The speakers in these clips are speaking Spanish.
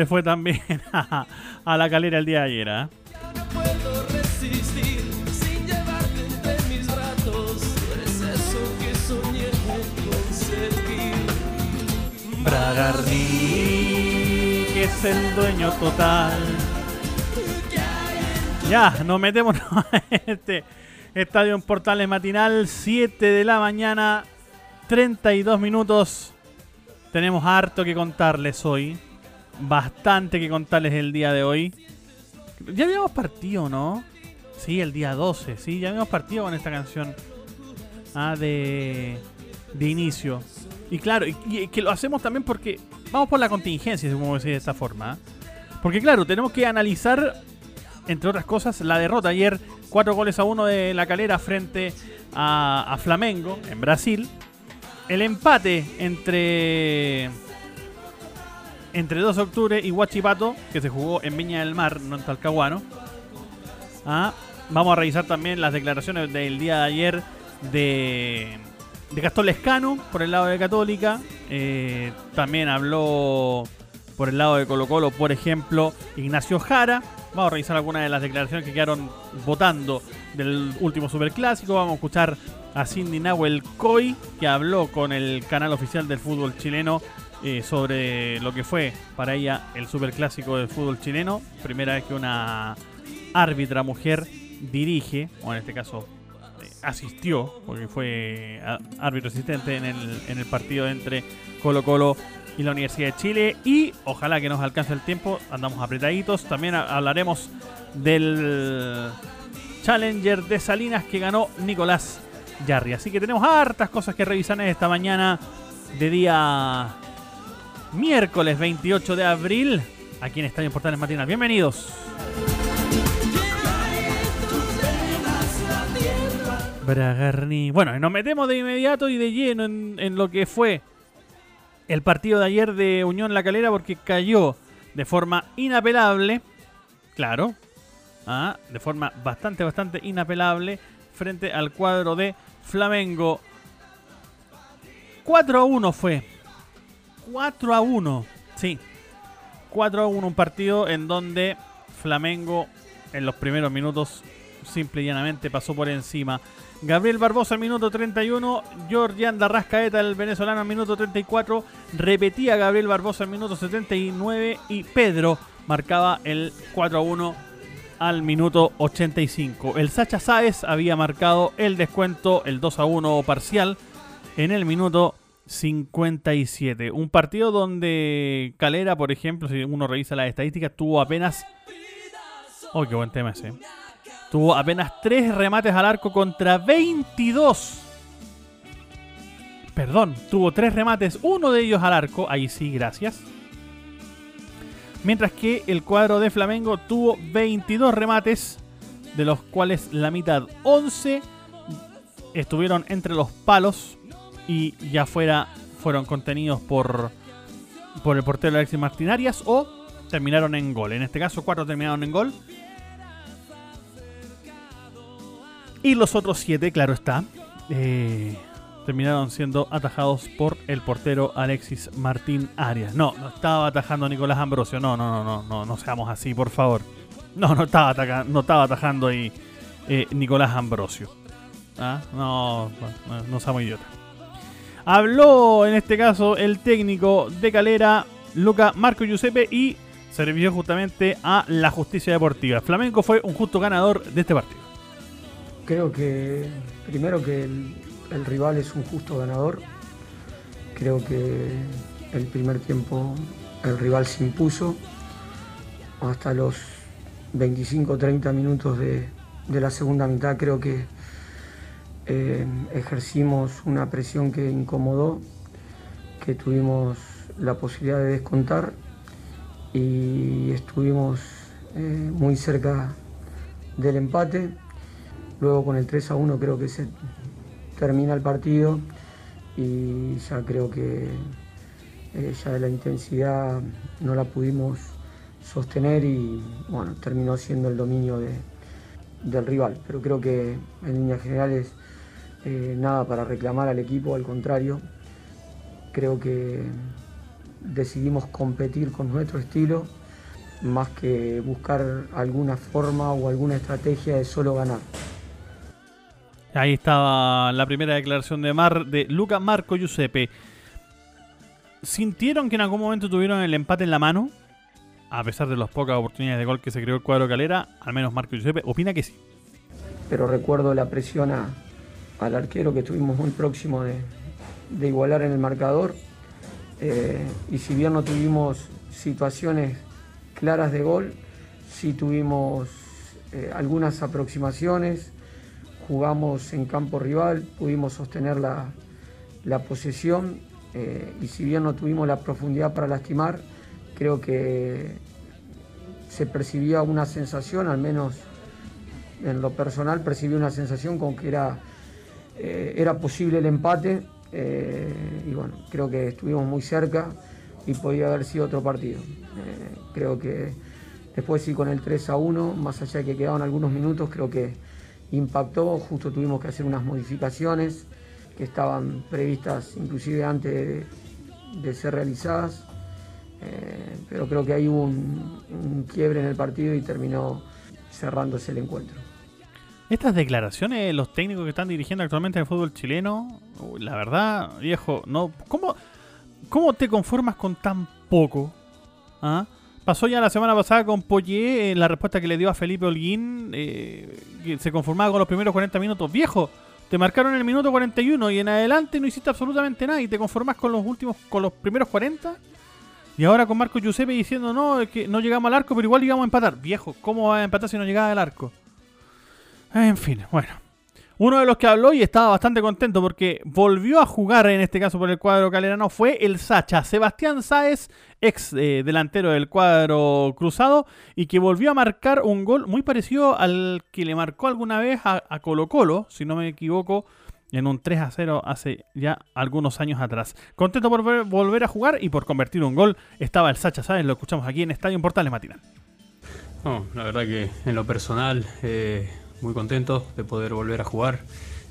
Le fue tan bien a, a la calera el día de ayer. Bragarni, que es el dueño total. Ya, nos metemos en este estadio en Portales matinal, 7 de la mañana, 32 minutos. Tenemos harto que contarles hoy. Bastante que contarles el día de hoy. Ya habíamos partido, ¿no? Sí, el día 12, sí, ya habíamos partido con esta canción. Ah, de, de inicio. Y claro, y, que lo hacemos también porque vamos por la contingencia, si podemos decir de esta forma. ¿ah? Porque claro, tenemos que analizar, entre otras cosas, la derrota ayer, 4 goles a 1 de la calera frente a Flamengo en Brasil. El empate entre entre 2 de octubre y Huachipato, que se jugó en Viña del Mar, no en Talcahuano. Ah, vamos a revisar también las declaraciones del día de ayer de, de Gastón Lescano por el lado de Católica. Eh, también habló por el lado de Colo Colo, por ejemplo, Ignacio Jara. Vamos a revisar algunas de las declaraciones que quedaron votando del último superclásico. Vamos a escuchar a Cindy Nahuel Coy, que habló con el canal oficial del fútbol chileno eh, sobre lo que fue para ella el superclásico del fútbol chileno. Primera vez que una árbitra mujer dirige, o en este caso eh, asistió, porque fue árbitro asistente en el, en el partido entre Colo Colo y la Universidad de Chile. Y ojalá que nos alcance el tiempo, andamos apretaditos. También ha- hablaremos del Challenger de Salinas que ganó Nicolás Yarri. Así que tenemos hartas cosas que revisar esta mañana de día miércoles 28 de abril aquí en Estadio Portales Matinal. Bienvenidos. Bragarni. Bueno, nos metemos de inmediato y de lleno en, en lo que fue el partido de ayer de Unión La Calera porque cayó de forma inapelable, claro, ah, de forma bastante, bastante inapelable frente al cuadro de Flamengo. 4 a 1 fue. 4 a 1, sí. 4 a 1, un partido en donde Flamengo en los primeros minutos simple y llanamente pasó por encima. Gabriel Barbosa al minuto 31, Georgian Darrascaeta el venezolano al minuto 34, repetía Gabriel Barbosa al minuto 79 y Pedro marcaba el 4 a 1 al minuto 85. El Sacha Sáez había marcado el descuento, el 2 a 1 parcial en el minuto 57. Un partido donde Calera, por ejemplo, si uno revisa las estadísticas, tuvo apenas... ¡Oh, qué buen tema ese! Tuvo apenas 3 remates al arco contra 22. Perdón, tuvo 3 remates, uno de ellos al arco. Ahí sí, gracias. Mientras que el cuadro de Flamengo tuvo 22 remates, de los cuales la mitad, 11, estuvieron entre los palos y ya fuera fueron contenidos por, por el portero Alexis Martín Arias o terminaron en gol. En este caso, 4 terminaron en gol. Y los otros 7, claro está, eh, terminaron siendo atajados por el portero Alexis Martín Arias. No, no estaba atajando Nicolás Ambrosio. No, no, no, no, no, no seamos así, por favor. No, no estaba, ataca- no estaba atajando ahí eh, Nicolás Ambrosio. Ah, No, no, no seamos idiotas. Habló en este caso el técnico de Calera, Luca Marco Giuseppe, y servió justamente a la justicia deportiva. Flamenco fue un justo ganador de este partido. Creo que primero que el, el rival es un justo ganador. Creo que el primer tiempo el rival se impuso hasta los 25-30 minutos de, de, la segunda mitad. Creo que eh, ejercimos una presión que incomodó, que tuvimos la posibilidad de descontar y estuvimos eh, muy cerca del empate. Luego con el 3 a 1 creo que se termina el partido y ya creo que eh, ya la intensidad no la pudimos sostener y bueno, terminó siendo el dominio de, del rival. Pero creo que en líneas generales eh, nada para reclamar al equipo, al contrario, creo que decidimos competir con nuestro estilo más que buscar alguna forma o alguna estrategia de solo ganar. Ahí estaba la primera declaración de Mar de Luca Marco Giuseppe. ¿Sintieron que en algún momento tuvieron el empate en la mano? A pesar de las pocas oportunidades de gol que se creó el cuadro Calera, al menos Marco Giuseppe opina que sí. Pero recuerdo la presión al arquero que estuvimos muy próximo de, igualar en el marcador. Eh, y si bien no tuvimos situaciones claras de gol, sí tuvimos eh, algunas aproximaciones jugamos en campo rival, pudimos sostener la, posesión eh, y si bien no tuvimos la profundidad para lastimar, creo que se percibía una sensación, al menos en lo personal percibí una sensación con que era, eh, era posible el empate eh, y bueno, creo que estuvimos muy cerca y podía haber sido otro partido. creo que después sí con el 3 a 1, más allá de que quedaban algunos minutos, creo que impactó, justo tuvimos que hacer unas modificaciones que estaban previstas inclusive antes de, ser realizadas, eh, pero creo que ahí hubo un, quiebre en el partido y terminó cerrándose el encuentro. Estas declaraciones, los técnicos que están dirigiendo actualmente el fútbol chileno, la verdad, viejo, no, ¿cómo, cómo te conformas con tan poco? ¿Ah? Pasó ya la semana pasada con Poyé, la respuesta que le dio a Felipe Holguín, eh, que se conformaba con los primeros 40 minutos. Viejo, te marcaron el minuto 41 y en adelante no hiciste absolutamente nada y te conformas con los últimos, con los primeros 40. Y ahora con Marco Giuseppe diciendo, no, es que no llegamos al arco, pero igual llegamos a empatar. Viejo, ¿cómo va a empatar si no llegaba al arco? En fin, bueno. Uno de los que habló y estaba bastante contento porque volvió a jugar, en este caso por el cuadro calerano, fue el Sacha, Sebastián Sáez, ex eh, delantero del cuadro cruzado, y que volvió a marcar un gol muy parecido al que le marcó alguna vez a, Colo Colo, si no me equivoco, en un 3 a 0 hace ya algunos años atrás. Contento por volver a jugar y por convertir un gol estaba el Sacha Sáez, lo escuchamos aquí en Estadio Portales Matinal. No, la verdad que en lo personal... Eh muy contento de poder volver a jugar.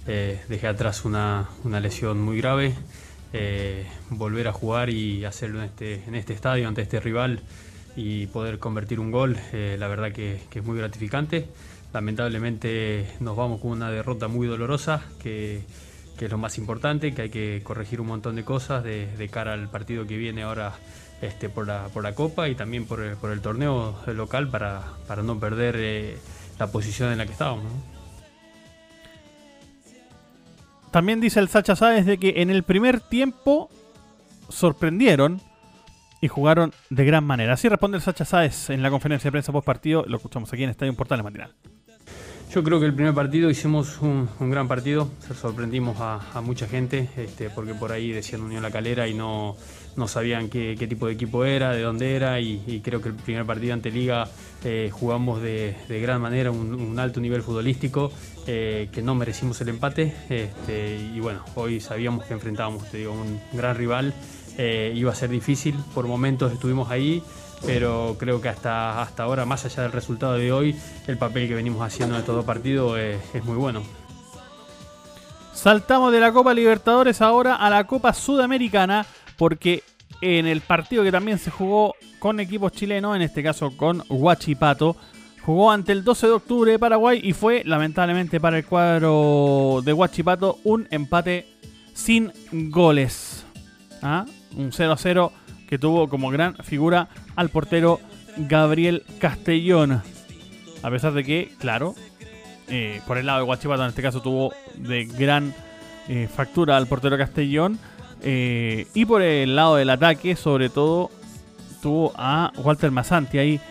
Eh, dejé atrás una, lesión muy grave. Eh, volver a jugar y hacerlo en este, en este estadio, ante este rival y poder convertir un gol, eh, la verdad que, es muy gratificante. Lamentablemente nos vamos con una derrota muy dolorosa, que, es lo más importante, que hay que corregir un montón de cosas de, cara al partido que viene ahora este, por, la, por la Copa y también por por el torneo local para, para no perder la posición en la que estábamos. También dice el Sacha Sáez de que en el primer tiempo sorprendieron y jugaron de gran manera. Así responde el Sacha Sáez en la conferencia de prensa post partido. Lo escuchamos aquí en Estadio Portales Matinal. Yo creo que el primer partido hicimos un, gran partido, sorprendimos a, mucha gente, este, porque por ahí decían Unión La Calera y no, no sabían qué, tipo de equipo era, de dónde era, y, creo que el primer partido ante Liga eh, jugamos de, gran manera, un, alto nivel futbolístico, eh, que no merecimos el empate, este, y bueno, hoy sabíamos que enfrentábamos un gran rival, eh, iba a ser difícil, por momentos estuvimos ahí, pero creo que hasta, hasta ahora, más allá del resultado de hoy, el papel que venimos haciendo en estos dos partidos es muy bueno. Saltamos de la Copa Libertadores ahora a la Copa Sudamericana, porque en el partido que también se jugó con equipos chilenos, en este caso con Huachipato, jugó ante el 12 de octubre de Paraguay y fue lamentablemente para el cuadro de Huachipato un empate sin goles. ¿Ah? Un 0-0 que tuvo como gran figura al portero Gabriel Castellón. A pesar de que, claro, eh, por el lado de Guachipato en este caso tuvo de gran eh, factura al portero Castellón. Eh, y por el lado del ataque, sobre todo, tuvo a Walter Masanti ahí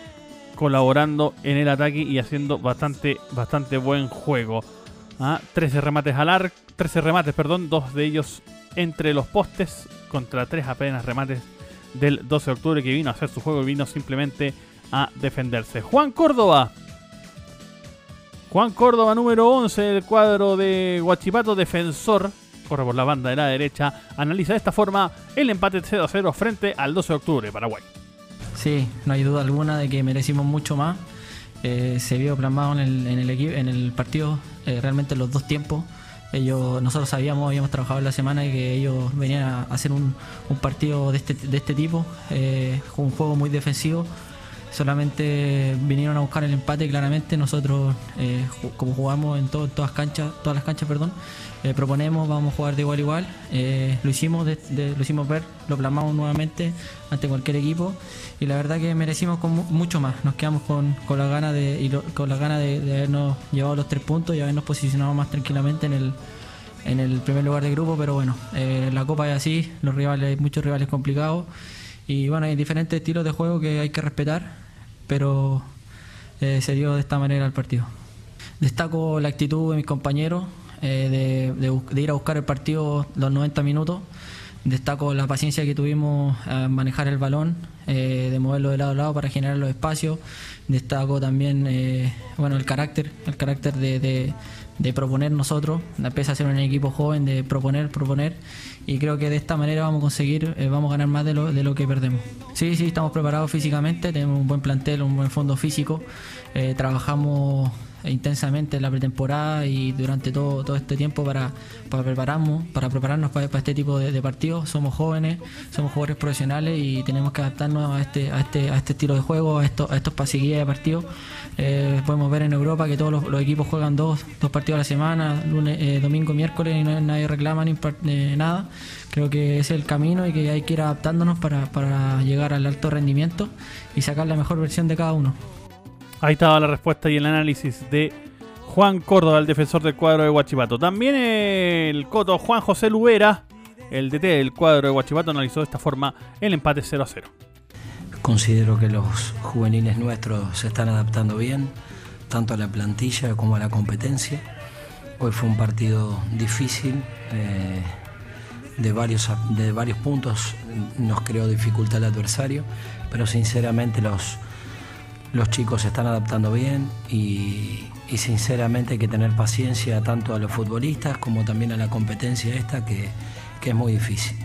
colaborando en el ataque y haciendo bastante, bastante buen juego. ¿ah? 13 remates al arco, 13 remates, perdón, dos de ellos entre los postes contra tres apenas remates del 12 de octubre que vino a hacer su juego y vino simplemente a defenderse. Juan Córdoba. Juan Córdoba número 11 del cuadro de Guachipato defensor. Corre por la banda de la derecha. Analiza de esta forma el empate 0 a 0 frente al 12 de octubre, Paraguay. Sí, no hay duda alguna de que merecimos mucho más. Eh, se vio plasmado en el, en el, en el partido eh, realmente los dos tiempos. Ellos, nosotros sabíamos, habíamos trabajado en la semana y que ellos venían a hacer un, un partido de este, de este tipo, eh, un juego muy defensivo. Solamente vinieron a buscar el empate claramente. Nosotros, eh, como jugamos en to- todas las canchas, perdón, eh, proponemos, vamos a jugar de igual a igual. Eh, lo hicimos, de- lo hicimos ver, lo plasmamos nuevamente ante cualquier equipo y la verdad que merecimos mucho más. Nos quedamos con, con la gana de y lo- con de, habernos llevado los tres puntos y habernos posicionado más tranquilamente en el primer lugar de grupo, pero bueno, la copa es así, los rivales, muchos rivales complicados y bueno, hay diferentes estilos de juego que hay que respetar, pero eh, se dio de esta manera el partido. Destaco la actitud de mis compañeros eh, de, ir a buscar el partido los 90 minutos. Destaco la paciencia que tuvimos a manejar el balón, eh, de moverlo de lado a lado para generar los espacios. Destaco también bueno, el carácter, el carácter de- de proponer nosotros, pese a ser un equipo joven, de proponer, proponer. Y creo que de esta manera vamos a conseguir, eh, vamos a ganar más de lo, de lo que perdemos. Sí, sí, estamos preparados físicamente, tenemos un buen plantel, un buen fondo físico. Eh, trabajamos intensamente en la pretemporada y durante todo, todo este tiempo para, para prepararnos, para prepararnos para, este tipo de, de partidos. Somos jóvenes, somos jugadores profesionales y tenemos que adaptarnos a este, a este, a este estilo de juego, a, esto, a estos pasiguillas de partidos. Eh, podemos ver en Europa que todos los, equipos juegan dos, dos partidos a la semana, lunes, eh, domingo, miércoles y nadie reclama ni eh, nada. Creo que es el camino y que hay que ir adaptándonos para, para llegar al alto rendimiento y sacar la mejor versión de cada uno. Ahí estaba la respuesta y el análisis de Juan Córdoba, el defensor del cuadro de Guachipato. También el coto Juan José Lubera, el DT del cuadro de Guachipato, analizó de esta forma el empate 0 a 0. Considero que los juveniles nuestros se están adaptando bien, tanto a la plantilla como a la competencia. Hoy fue un partido difícil, eh, de, varios, de varios puntos nos creó dificultad el adversario, pero sinceramente los, los chicos se están adaptando bien y, y sinceramente hay que tener paciencia tanto a los futbolistas como también a la competencia esta que, que es muy difícil.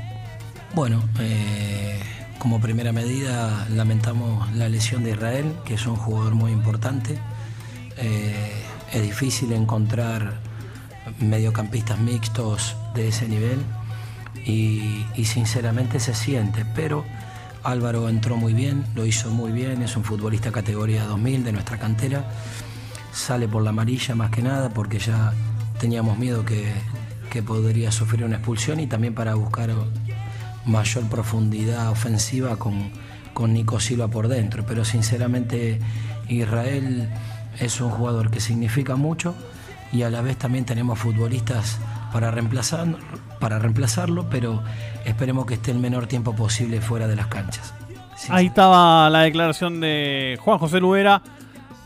Bueno, eh, como primera medida lamentamos la lesión de Israel, que es un jugador muy importante. Eh, es difícil encontrar mediocampistas mixtos de ese nivel y, sinceramente se siente, pero Álvaro entró muy bien, lo hizo muy bien, es un futbolista categoría 2000 de nuestra cantera, sale por la amarilla más que nada porque ya teníamos miedo que podría sufrir una expulsión y también para buscar mayor profundidad ofensiva con, con Nico Silva por dentro. Pero sinceramente Israel es un jugador que significa mucho y a la vez también tenemos futbolistas para, reemplazar, para reemplazarlo, pero esperemos que esté el menor tiempo posible fuera de las canchas. Ahí estaba la declaración de Juan José Lubera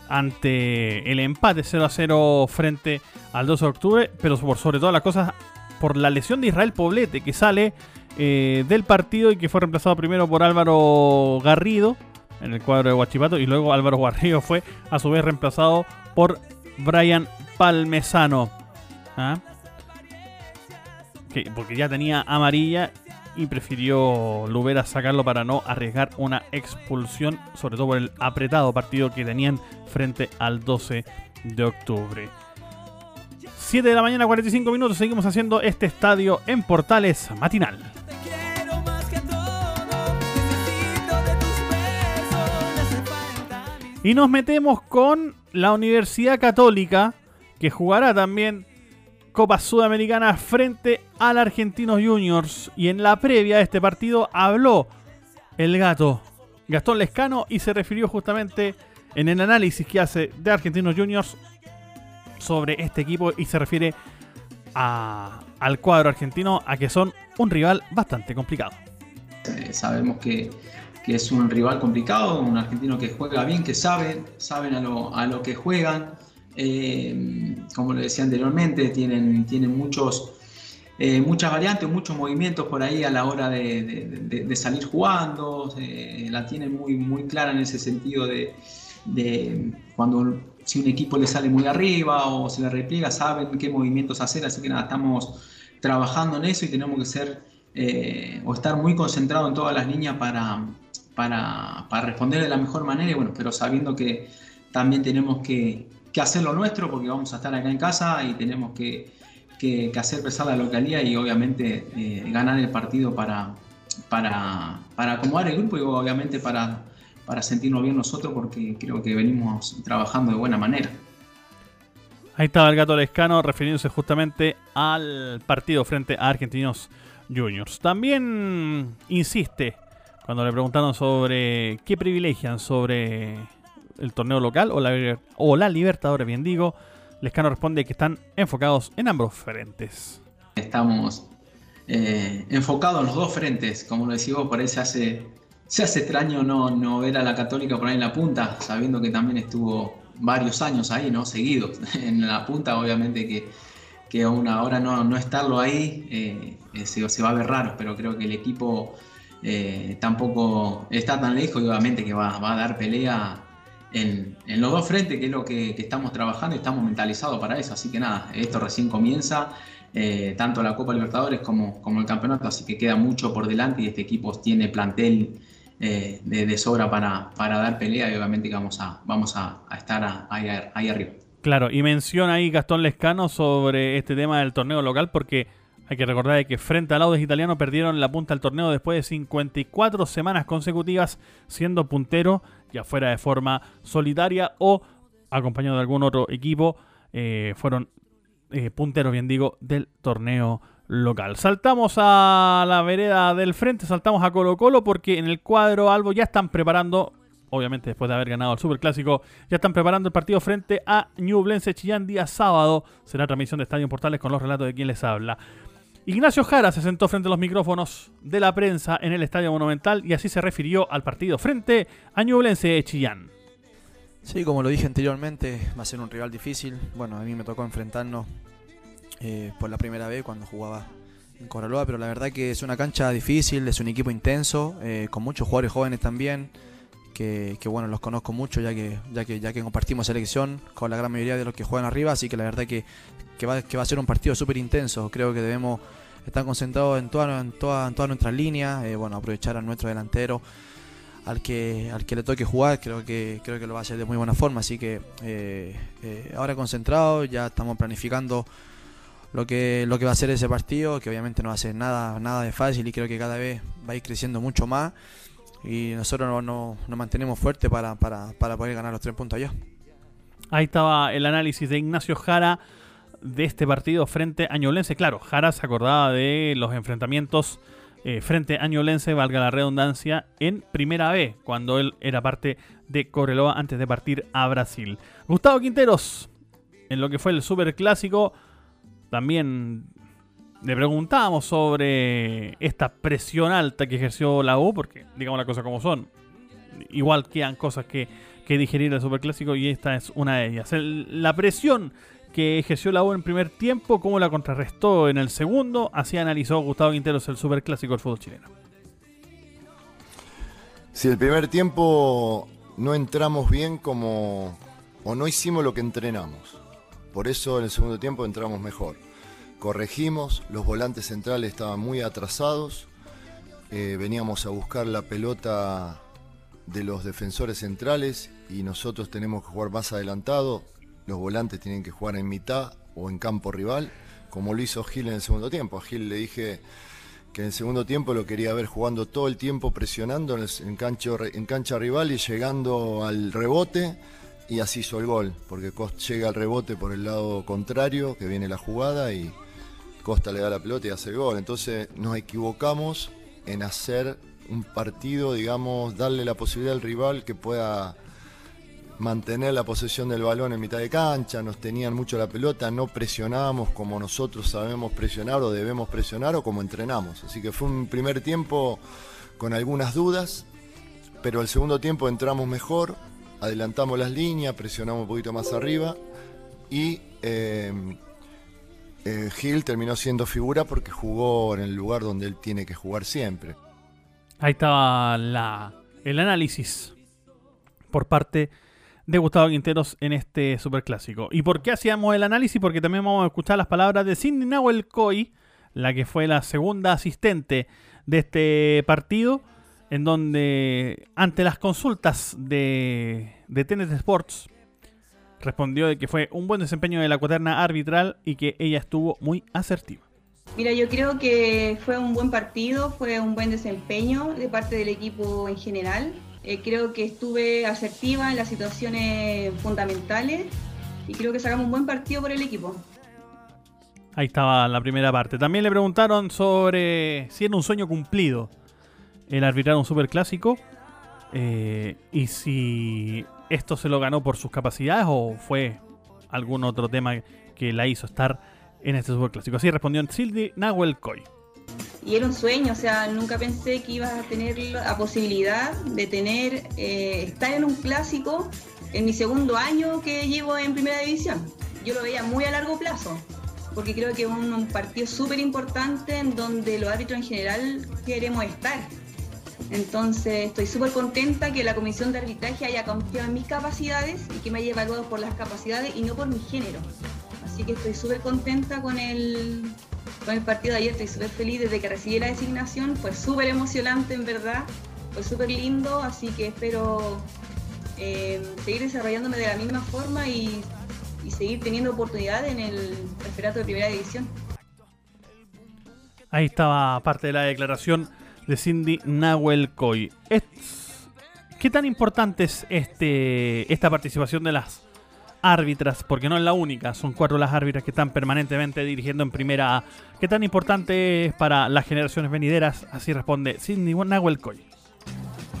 ante el empate 0 a 0 frente al 12 de octubre, pero por sobre todas las cosas por la lesión de Israel Poblete que sale eh, del partido y que fue reemplazado primero por Álvaro Garrido en el cuadro de Guachipato y luego Álvaro Garrido fue a su vez reemplazado por Brian Palmesano. ¿Ah? Que- porque ya tenía amarilla y prefirió Lubera sacarlo para no arriesgar una expulsión, sobre todo por el apretado partido que tenían frente al 12 de octubre. 7 de la mañana, 45 minutos, seguimos haciendo este estadio en Portales matinal. Y nos metemos con la Universidad Católica, que jugará también Copa Sudamericana frente al Argentinos Juniors. Y en la previa de este partido habló el gato Gastón Lescano y se refirió justamente en el análisis que hace de Argentinos Juniors sobre este equipo y se refiere al cuadro argentino a que son un rival bastante complicado. Eh, sabemos que, es un rival complicado, un argentino que juega bien, que sabe, saben a lo, a lo que juegan. Eh, como le decía anteriormente, tienen, tienen muchos, eh, muchas variantes, muchos movimientos por ahí a la hora de, de, salir jugando. Eh, la tienen muy, muy clara en ese sentido de, cuando si un equipo le sale muy arriba o se le repliega, saben qué movimientos hacer. Así que nada, estamos trabajando en eso y tenemos que ser o estar muy concentrados en todas las líneas para, para, responder de la mejor manera, bueno, pero sabiendo que también tenemos que, que hacer lo nuestro porque vamos a estar acá en casa y tenemos que, hacer pesar la localidad y obviamente eh, ganar el partido para, para, acomodar el grupo y obviamente para, para sentirnos bien nosotros porque creo que venimos trabajando de buena manera. Ahí estaba el gato Lescano refiriéndose justamente al partido frente a Argentinos Juniors. También insiste cuando le preguntaron sobre qué privilegian sobre el torneo local o la, o la Libertadores, bien digo, Lescano responde que están enfocados en ambos frentes. Estamos eh, enfocados en los dos frentes, como lo decís vos, por ahí se hace, se hace extraño no, no ver a la Católica por ahí en la punta, sabiendo que también estuvo varios años ahí, ¿no? Seguidos en la punta, obviamente que, que aún ahora no, no estarlo ahí eh, se, se, va a ver raro, pero creo que el equipo eh, tampoco está tan lejos y obviamente que va, a dar pelea en, los dos frentes, que es lo que, estamos trabajando y estamos mentalizados para eso. Así que nada, esto recién comienza, eh, tanto la Copa Libertadores como, el campeonato, así que queda mucho por delante y este equipo tiene plantel eh, de, sobra para, dar pelea y obviamente que vamos a, estar ahí arriba. Claro, y menciona ahí Gastón Lescano sobre este tema del torneo local porque hay que recordar que frente al Audes italiano perdieron la punta del torneo después de 54 semanas consecutivas siendo puntero ya fuera de forma solitaria o acompañado de algún otro equipo, eh, fueron eh, punteros, bien digo, del torneo local. Saltamos a la vereda del frente, saltamos a Colo Colo porque en el cuadro Albo ya están preparando, obviamente después de haber ganado el Superclásico, ya están preparando el partido frente a Ñublense Chillán día sábado. Será transmisión de Estadio Portales con los relatos de quien les habla. Ignacio Jara se sentó frente a los micrófonos de la prensa en el Estadio Monumental y así se refirió al partido frente a Ñublense de Chillán. Sí, como lo dije anteriormente, va a ser un rival difícil. Bueno, a mí me tocó enfrentarnos eh, por la primera vez cuando jugaba en Coraloa, pero la verdad que es una cancha difícil, es un equipo intenso, eh, con muchos jugadores jóvenes también, que, bueno, los conozco mucho ya que, ya que, ya que compartimos selección con la gran mayoría de los que juegan arriba, así que la verdad que, que, va, a ser un partido súper intenso. Creo que debemos están concentrados en todas en toda, en toda nuestras líneas, eh, bueno, aprovechar a nuestro delantero, al que, al que le toque jugar, creo que, creo que lo va a hacer de muy buena forma, así que eh, eh, ahora concentrado, ya estamos planificando lo que, lo que va a ser ese partido, que obviamente no va a ser nada, nada de fácil y creo que cada vez va a ir creciendo mucho más y nosotros nos no, mantenemos fuertes para, para, para poder ganar los tres puntos allá. Ahí estaba el análisis de Ignacio Jara de este partido frente a Ñublense. Claro, Jara se acordaba de los enfrentamientos eh, frente a valga la redundancia, en Primera B, cuando él era parte de Correloa antes de partir a Brasil. Gustavo Quinteros, en lo que fue el Super Clásico, también le preguntábamos sobre esta presión alta que ejerció la U, porque digamos las cosas como son. Igual quedan cosas que, que digerir el Superclásico y esta es una de ellas. la presión que ejerció la U en primer tiempo, cómo la contrarrestó en el segundo, así analizó Gustavo Quinteros el superclásico del fútbol chileno. Si el primer tiempo no entramos bien como o no hicimos lo que entrenamos. Por eso en el segundo tiempo entramos mejor. Corregimos, los volantes centrales estaban muy atrasados, eh, veníamos a buscar la pelota de los defensores centrales y nosotros tenemos que jugar más adelantado, los volantes tienen que jugar en mitad o en campo rival, como lo hizo Gil en el segundo tiempo. A Gil le dije que en el segundo tiempo lo quería ver jugando todo el tiempo presionando en, cancha rival y llegando al rebote y así hizo el gol, porque Costa llega al rebote por el lado contrario, que viene la jugada y Costa le da la pelota y hace el gol. Entonces nos equivocamos en hacer un partido, digamos, darle la posibilidad al rival que pueda mantener la posesión del balón en mitad de cancha, nos tenían mucho la pelota, no presionábamos como nosotros sabemos presionar o debemos presionar o como entrenamos. Así que fue un primer tiempo con algunas dudas, pero el segundo tiempo entramos mejor, adelantamos las líneas, presionamos un poquito más arriba y eh, eh, Gil terminó siendo figura porque jugó en el lugar donde él tiene que jugar siempre. Ahí estaba la, el análisis por parte de Gustavo Quinteros en este superclásico. ¿Y por qué hacíamos el análisis? Porque también vamos a escuchar las palabras de Cindy Nahuel Coy, la que fue la segunda asistente de este partido, en donde ante las consultas de, de Tenet Sports respondió de que fue un buen desempeño de la cuaterna arbitral y que ella estuvo muy asertiva. Mira, yo creo que fue un buen partido, fue un buen desempeño de parte del equipo en general. Eh, creo que estuve asertiva en las situaciones fundamentales y creo que sacamos un buen partido por el equipo. Ahí estaba la primera parte. También le preguntaron sobre si era un sueño cumplido el arbitrar un superclásico eh, y si esto se lo ganó por sus capacidades o fue algún otro tema que la hizo estar en este superclásico. Así respondió Sildi Nahuel Coy. Y era un sueño, o sea, nunca pensé que ibas a tener la posibilidad de tener, eh, estar en un clásico en mi segundo año que llevo en primera división. Yo lo veía muy a largo plazo, porque creo que es un, un partido súper importante en donde los árbitros en general queremos estar. Entonces estoy súper contenta que la comisión de arbitraje haya confiado en mis capacidades y que me haya evaluado por las capacidades y no por mi género. Así que estoy súper contenta con el, con el partido de ayer, estoy súper feliz desde que recibí la designación, fue súper emocionante en verdad, fue súper lindo, así que espero eh, seguir desarrollándome de la misma forma y, seguir teniendo oportunidad en el referato de primera división. Ahí estaba parte de la declaración de Cindy Nahuel Coy. ¿Qué tan importante es este, esta participación de las árbitras? Porque no es la única, son cuatro las árbitras que están permanentemente dirigiendo en primera A. ¿Qué tan importante es para las generaciones venideras? Así responde Cindy Nahuel Coy.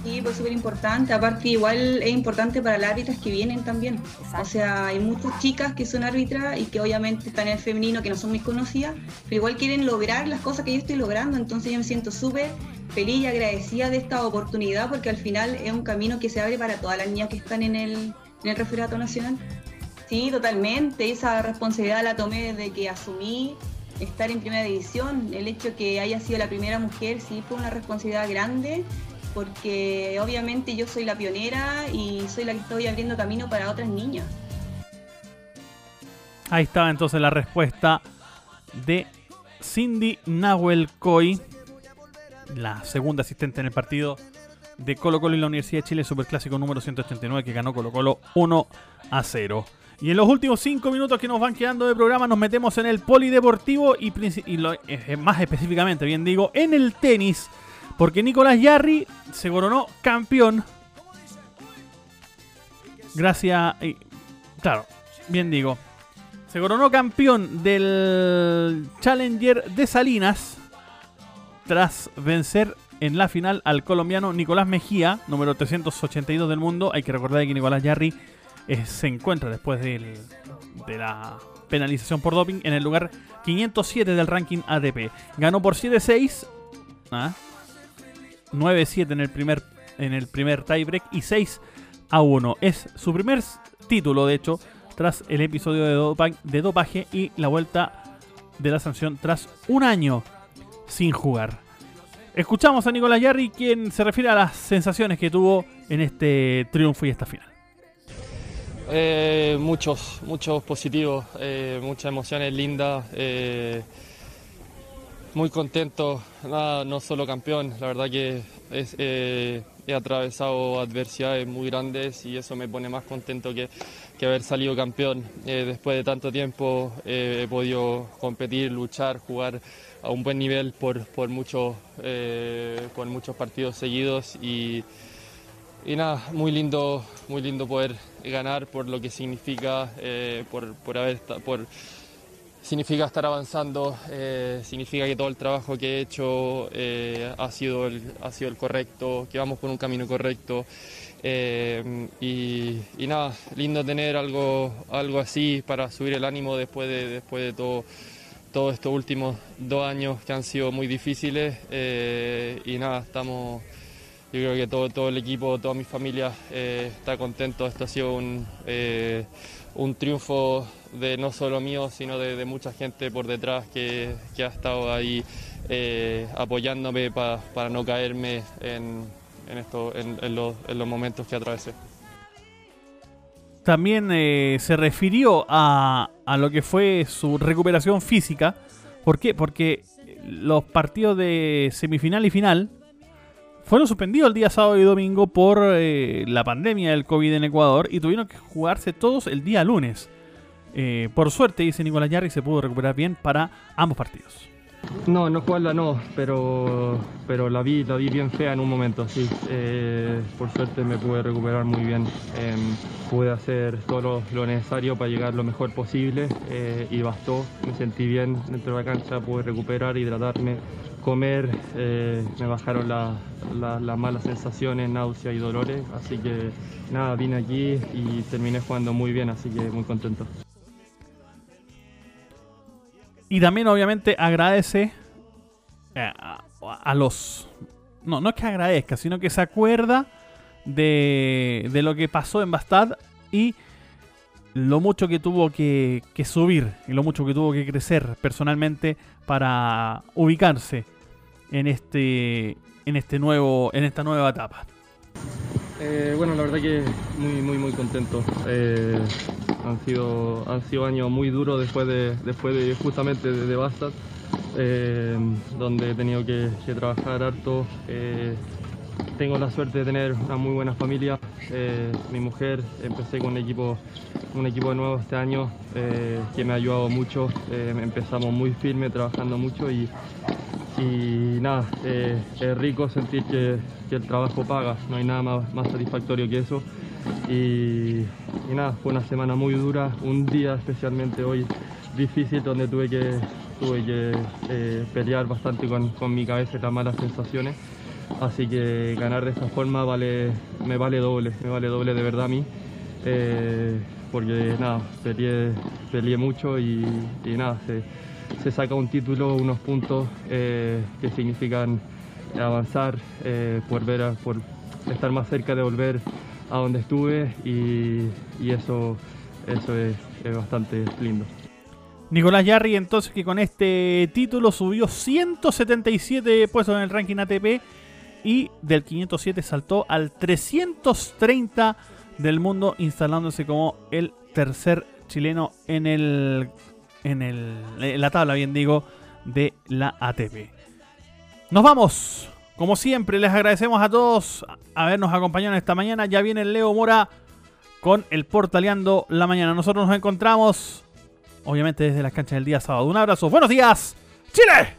Sí, pues súper importante. Aparte, igual es importante para las árbitras que vienen también. O sea, hay muchas chicas que son árbitras y que obviamente están en el femenino, que no son muy conocidas, pero igual quieren lograr las cosas que yo estoy logrando. Entonces, yo me siento súper feliz y agradecida de esta oportunidad porque al final es un camino que se abre para todas las niñas que están en el, en el referato nacional. Sí, totalmente. Esa responsabilidad la tomé desde que asumí estar en primera división. El hecho que haya sido la primera mujer sí fue una responsabilidad grande porque obviamente yo soy la pionera y soy la que estoy abriendo camino para otras niñas. Ahí estaba entonces la respuesta de Cindy Nahuel Coy, la segunda asistente en el partido de Colo Colo y la Universidad de Chile, Superclásico número 189 que ganó Colo Colo 1 a 0. Y en los últimos 5 minutos que nos van quedando de programa nos metemos en el polideportivo y, y lo- eh, más específicamente, bien digo, en el tenis. Porque Nicolás Yarri se coronó campeón. Gracias. y- claro, bien digo. Se coronó campeón del Challenger de Salinas. Tras vencer en la final al colombiano Nicolás Mejía, número 382 del mundo. Hay que recordar que Nicolás Yarri eh, se encuentra después de la penalización por doping en el lugar 507 del ranking ATP. Ganó por 7-6. ¿ah? 9-7 en el primer en el primer tiebreak y 6 a 1. Es su primer título, de hecho, tras el episodio de dopaje y la vuelta de la sanción tras un año sin jugar. Escuchamos a Nicolás Yarri, quien se refiere a las sensaciones que tuvo en este triunfo y esta final. Eh, muchos, muchos positivos, eh, muchas emociones lindas, eh, muy contento, no solo campeón, la verdad que he atravesado adversidades muy grandes y eso me pone más contento que, que haber salido campeón. Después de tanto tiempo he podido competir, luchar, jugar a un buen nivel por, por, muchos, por muchos partidos seguidos y, y nada, muy lindo, muy lindo poder ganar por lo que significa, eh, por, por haber por significa estar avanzando, eh, significa que todo el trabajo que he hecho eh, ha sido el, ha sido el correcto, que vamos por un camino correcto. y, nada, lindo tener algo, algo así para subir el ánimo después de, después de todo, todos estos últimos dos años que han sido muy difíciles. y nada, estamos yo creo que todo, todo el equipo, toda mi familia eh, está contento. Esto ha sido un, eh, un triunfo de no solo mío, sino de, de mucha gente por detrás que, que ha estado ahí eh, apoyándome pa- para no caerme en, en, esto, en, los, en los momentos que atravesé. También se refirió a, a lo que fue su recuperación física. ¿Por qué? Porque los partidos de semifinal y final fueron suspendidos el día sábado y domingo por eh, la pandemia del COVID en Ecuador y tuvieron que jugarse todos el día lunes. Eh, por suerte, dice Nicolás Yarri, se pudo recuperar bien para ambos partidos. No, no jugarla no, pero, pero la, vi, la vi bien fea en un momento, sí. Eh, por suerte me pude recuperar muy bien. Eh, pude hacer todo lo, necesario para llegar lo mejor posible eh, y bastó. Me sentí bien dentro de la cancha, pude recuperar, hidratarme, comer. eh, me bajaron la- las malas sensaciones, náuseas y dolores. Así que nada, vine aquí y terminé jugando muy bien, así que muy contento. Y también, obviamente, agradece eh, a, los. No, no es que agradezca, sino que se acuerda de, de lo que pasó en Bastad y lo mucho que tuvo que, que subir y lo mucho que tuvo que crecer personalmente para ubicarse en este en este nuevo en esta nueva etapa. Eh, bueno, la verdad que muy, muy, muy contento. Eh, han, sido, han sido años muy duros después de, después de justamente de, de Bastard, eh, donde he tenido que, trabajar harto. Eh, tengo la suerte de tener una muy buena familia. Mi mujer, empecé con un equipo, un equipo nuevo este año que me ha ayudado mucho. Empezamos muy firme, trabajando mucho y, y nada, eh, es rico sentir que, que el trabajo paga, no hay nada más, más satisfactorio que eso. Y, y nada, fue una semana muy dura, un día especialmente hoy difícil donde tuve que, tuve que eh, pelear bastante con, con mi cabeza y las malas sensaciones. Así que ganar de esta forma vale, me vale doble, me vale doble de verdad a mí. Eh, porque nada, peleé, peleé mucho y, y nada, se, se saca un título, unos puntos eh, que significan avanzar, eh, a- estar más cerca de volver a donde estuve y, y eso, eso es, es bastante lindo. Nicolás Yarri, entonces, que con este título subió 177 puestos en el ranking ATP y del 507 saltó al 330 del mundo, instalándose como el tercer chileno en el en, el, en la tabla, bien digo, de la ATP. Nos vamos. Como siempre, les agradecemos a todos habernos acompañado esta mañana. Ya viene Leo Mora con el Portaleando la mañana. Nosotros nos encontramos obviamente desde las canchas del día sábado. Un abrazo, buenos días, Chile.